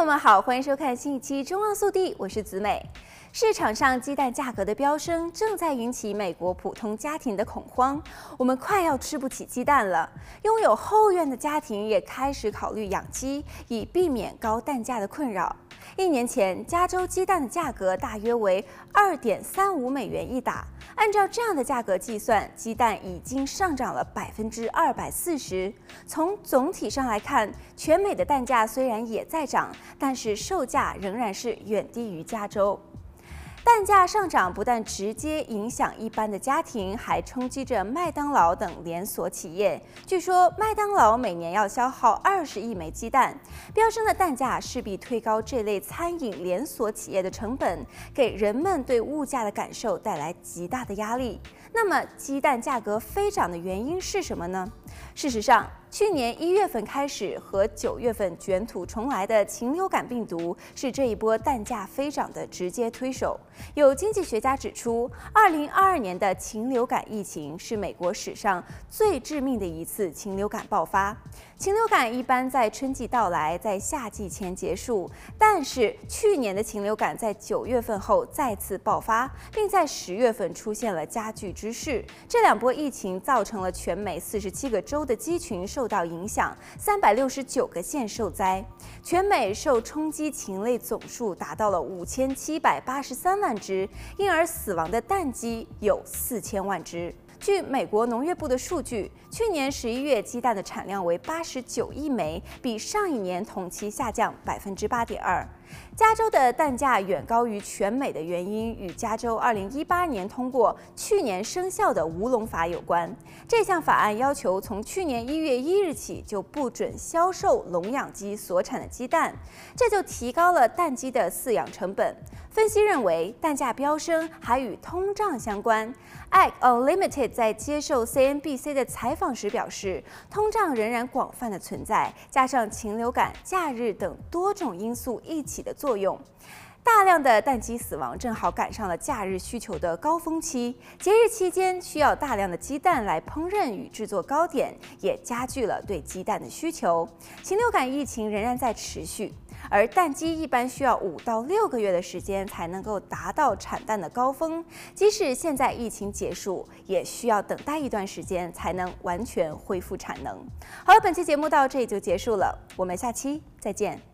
朋友们好，欢迎收看新一期《中望速递》，我是子美。市场上鸡蛋价格的飙升，正在引起美国普通家庭的恐慌。我们快要吃不起鸡蛋了。拥有后院的家庭也开始考虑养鸡，以避免高蛋价的困扰。一年前，加州鸡蛋的价格大约为二点三五美元一打。按照这样的价格计算，鸡蛋已经上涨了百分之二百四十。从总体上来看，全美的蛋价虽然也在涨，但是售价仍然是远低于加州。蛋价上涨不但直接影响一般的家庭，还冲击着麦当劳等连锁企业。据说，麦当劳每年要消耗二十亿枚鸡蛋。飙升的蛋价势必推高这类餐饮连锁企业的成本，给人们对物价的感受带来极大的压力。那么，鸡蛋价格飞涨的原因是什么呢？事实上，去年一月份开始和九月份卷土重来的禽流感病毒是这一波蛋价飞涨的直接推手。有经济学家指出，二零二二年的禽流感疫情是美国史上最致命的一次禽流感爆发。禽流感一般在春季到来，在夏季前结束，但是去年的禽流感在九月份后再次爆发，并在十月份出现了加剧之势。这两波疫情造成了全美四十七个州的鸡群受受到影响，三百六十九个县受灾，全美受冲击禽类总数达到了五千七百八十三万只，因而死亡的蛋鸡有四千万只。据美国农业部的数据，去年十一月鸡蛋的产量为八十九亿枚，比上一年同期下降百分之八点二。加州的蛋价远高于全美的原因，与加州二零一八年通过、去年生效的乌龙法有关。这项法案要求从去年一月一日起就不准销售笼养鸡所产的鸡蛋，这就提高了蛋鸡的饲养成本。分析认为，蛋价飙升还与通胀相关。Egg Unlimited 在接受 CNBC 的采访时表示，通胀仍然广泛的存在，加上禽流感、假日等多种因素一起起的作用，大量的蛋鸡死亡，正好赶上了假日需求的高峰期。节日期间需要大量的鸡蛋来烹饪与制作糕点，也加剧了对鸡蛋的需求。禽流感疫情仍然在持续。而蛋鸡一般需要五到六个月的时间才能够达到产蛋的高峰，即使现在疫情结束，也需要等待一段时间才能完全恢复产能。好了，本期节目到这里就结束了，我们下期再见。